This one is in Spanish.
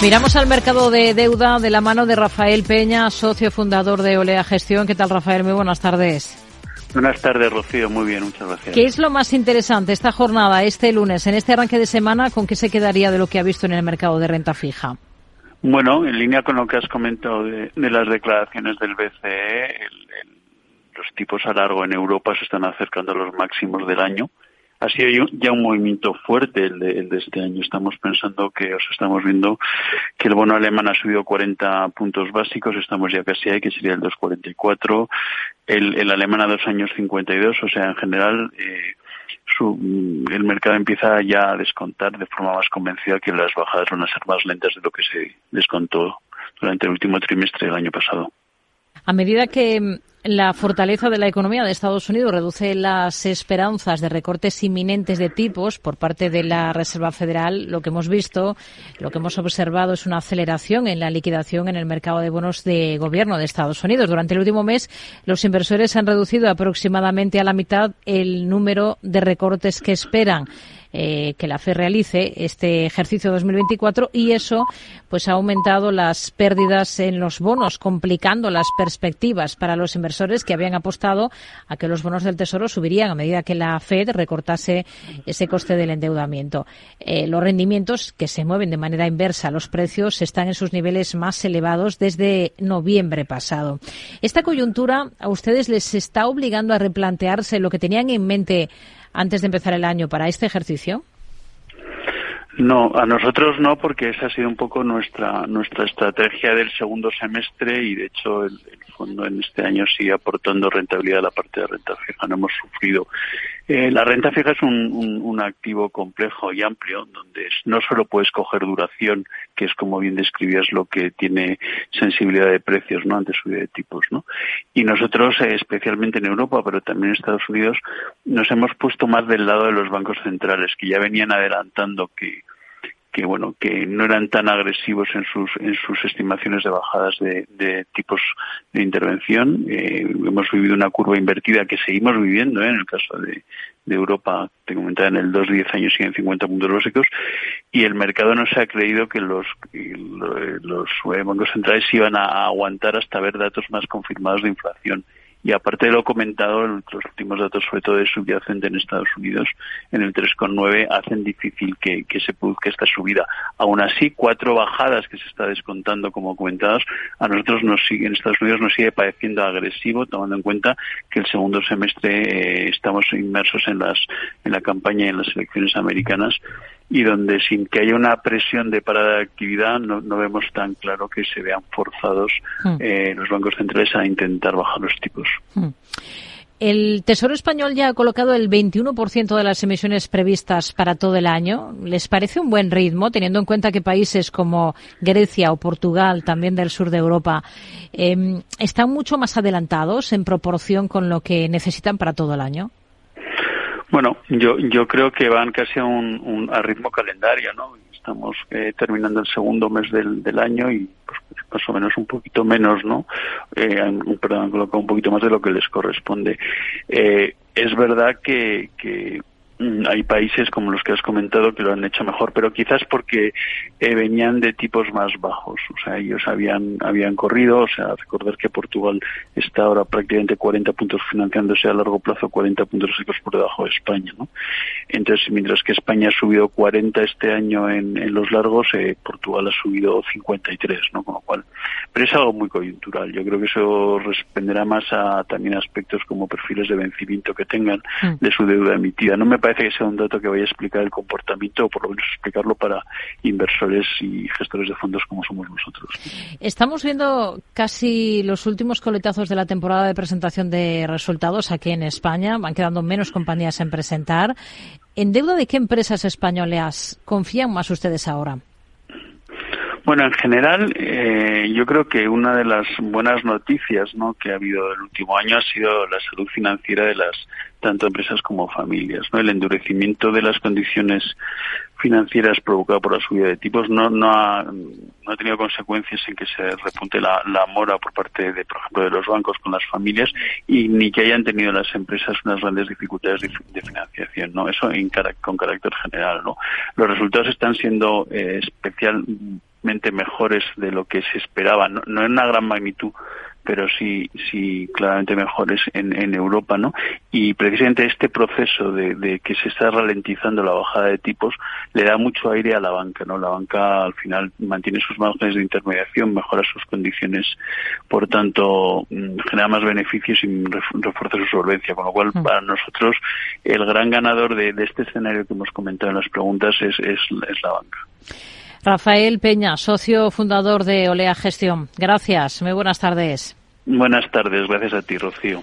Miramos al mercado de deuda de la mano de Rafael Peña, socio fundador de Olea Gestión. ¿Qué tal, Rafael? Muy buenas tardes. Buenas tardes, Rocío. Muy bien, muchas gracias. ¿Qué es lo más interesante esta jornada, este lunes, en este arranque de semana? ¿Con qué se quedaría de lo que ha visto en el mercado de renta fija? Bueno, en línea con lo que has comentado de, las declaraciones del BCE, los tipos a largo en Europa se están acercando a los máximos del año ha sido ya un movimiento fuerte el de, este año. Estamos pensando que, os estamos viendo que el bono alemán ha subido 40 puntos básicos, estamos ya casi ahí, que sería el 2,44. El, el alemán a dos años 52, o sea, en general, eh, el mercado empieza ya a descontar de forma más convencida que las bajadas van a ser más lentas de lo que se descontó durante el último trimestre del año pasado. A medida que la fortaleza de la economía de Estados Unidos reduce las esperanzas de recortes inminentes de tipos por parte de la Reserva Federal. Lo que hemos visto, lo que hemos observado es una aceleración en la liquidación en el mercado de bonos de gobierno de Estados Unidos. Durante el último mes, los inversores han reducido aproximadamente a la mitad el número de recortes que esperan. Eh, que la FE realice este ejercicio 2024 y eso pues ha aumentado las pérdidas en los bonos, complicando las perspectivas para los inversores que habían apostado a que los bonos del Tesoro subirían a medida que la Fed recortase ese coste del endeudamiento. Eh, los rendimientos que se mueven de manera inversa, los precios están en sus niveles más elevados desde noviembre pasado. Esta coyuntura a ustedes les está obligando a replantearse lo que tenían en mente antes de empezar el año para este ejercicio? No, a nosotros no, porque esa ha sido un poco nuestra nuestra estrategia del segundo semestre y de hecho el, fondo en este año sigue aportando rentabilidad a la parte de renta fija. No hemos sufrido. Eh, la renta fija es un, un, activo complejo y amplio donde no solo puedes coger duración, que es como bien describías lo que tiene sensibilidad de precios, no ante subida de tipos, ¿no? Y nosotros, eh, especialmente en Europa, pero también en Estados Unidos, nos hemos puesto más del lado de los bancos centrales que ya venían adelantando que que bueno que no eran tan agresivos en sus en sus estimaciones de bajadas de, tipos de intervención. Eh, hemos vivido una curva invertida que seguimos viviendo ¿eh? en el caso de, Europa te comentaba en el 2 10 años siguen 50 puntos básicos. Y el mercado no se ha creído que los los bancos centrales iban a aguantar hasta ver datos más confirmados de inflación y aparte de lo comentado, los últimos datos, sobre todo de subyacente en Estados Unidos, en el 3,9, hacen difícil que, se produzca esta subida. Aún así, cuatro bajadas que se está descontando, como comentados, a nosotros nos sigue, en Estados Unidos nos sigue pareciendo agresivo, tomando en cuenta que el segundo semestre eh, estamos inmersos en, las, en la campaña y en las elecciones americanas y donde sin que haya una presión de parada de actividad no, vemos tan claro que se vean forzados hmm. eh, los bancos centrales a intentar bajar los tipos. Hmm. El Tesoro Español ya ha colocado el 21% de las emisiones previstas para todo el año. ¿Les parece un buen ritmo, teniendo en cuenta que países como Grecia o Portugal, también del sur de Europa, em, están mucho más adelantados en proporción con lo que necesitan para todo el año? Bueno, yo, yo creo que van casi a un, a ritmo calendario, ¿no? Estamos eh, terminando el segundo mes del, del año y pues, más o menos un poquito menos, ¿no? Eh, perdón, han colocado un poquito más de lo que les corresponde. Eh, es verdad que, que hay países como los que has comentado que lo han hecho mejor, pero quizás porque eh, venían de tipos más bajos. O sea, ellos habían, habían corrido, o sea, recordar que Portugal está ahora prácticamente 40 puntos financiándose a largo plazo, 40 puntos secos por debajo de España, ¿no? Entonces, mientras que España ha subido 40 este año en, en los largos, eh, Portugal ha subido 53, ¿no? Con lo cual, pero es algo muy coyuntural. Yo creo que eso responderá más a también aspectos como perfiles de vencimiento que tengan mm. de su deuda emitida. No me parece que sea un dato que vaya a explicar el comportamiento o por lo menos explicarlo para inversores y gestores de fondos como somos nosotros. Estamos viendo casi los últimos coletazos de la temporada de presentación de resultados aquí en España. Van quedando menos compañías en presentar. ¿En deuda de qué empresas españolas confían más ustedes ahora? Bueno, en general, eh, yo creo que una de las buenas noticias ¿no? que ha habido el último año ha sido la salud financiera de las tanto empresas como familias. ¿no? El endurecimiento de las condiciones financieras provocado por la subida de tipos no, no, ha, no ha tenido consecuencias en que se repunte la, la, mora por parte de, por ejemplo, de los bancos con las familias y ni que hayan tenido las empresas unas grandes dificultades de, financiación, ¿no? Eso en, con carácter general, ¿no? Los resultados están siendo eh, especial mejores de lo que se esperaba, no, no en una gran magnitud, pero sí, sí claramente mejores en, en Europa, ¿no? Y precisamente este proceso de, que se está ralentizando la bajada de tipos le da mucho aire a la banca, ¿no? La banca al final mantiene sus márgenes de intermediación, mejora sus condiciones, por tanto mm, genera más beneficios y refuerza su solvencia, con lo cual mm. para nosotros el gran ganador de, este escenario que hemos comentado en las preguntas es, es, es la banca. Rafael Peña, socio fundador de Olea Gestión. Gracias. Muy buenas tardes. Buenas tardes, gracias a ti, Rocío.